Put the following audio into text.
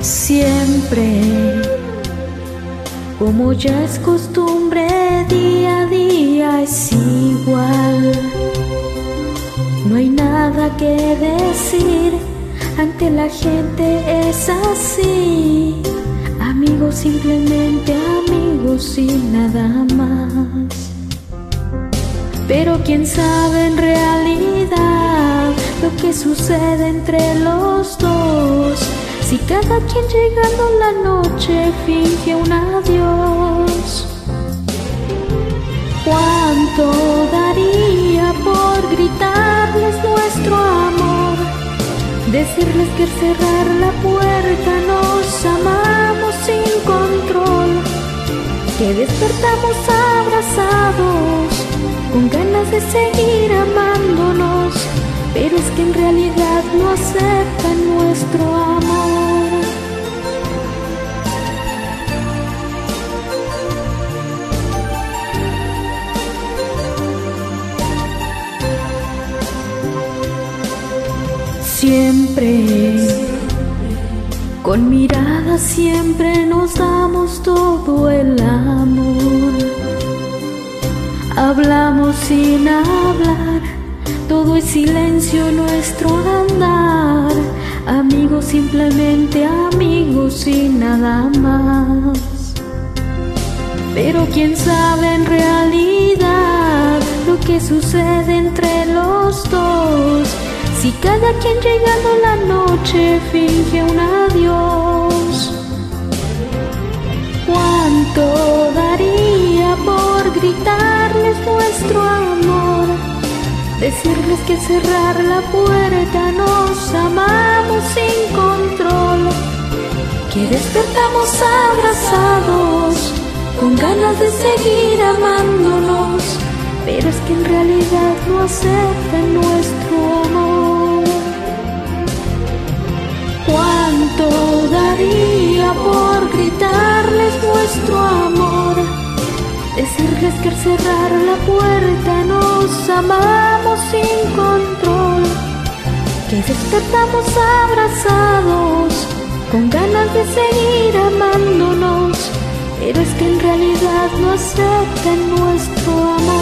siempre, como ya es costumbre, día a día es igual. No hay nada que decir, ante la gente es así. Amigos, simplemente amigos y nada más. Pero quién sabe en realidad lo que sucede entre los dos si cada quien llegando la noche finge un adiós, ¿cuánto daría por gritarles nuestro amor? Decirles que al cerrar la puerta nos amamos sin control, que despertamos abrazados con ganas de seguir amándonos, pero es que en realidad no aceptan nuestro amor. Siempre, con miradas siempre nos damos todo el amor. Hablamos sin hablar, todo es silencio nuestro andar. Amigos, simplemente amigos y nada más. Pero quién sabe en realidad lo que sucede si cada quien llegando la noche finge un adiós, ¿cuánto daría por gritarles nuestro amor? Decirles que cerrar la puerta nos amamos sin control, que despertamos abrazados con ganas de seguir amándonos, pero es que en realidad no aceptan nuestro amor. Nuestro amor? Decirles que al cerrar la puerta nos amamos sin control, que despertamos abrazados con ganas de seguir amándonos, pero es que en realidad no aceptan nuestro amor.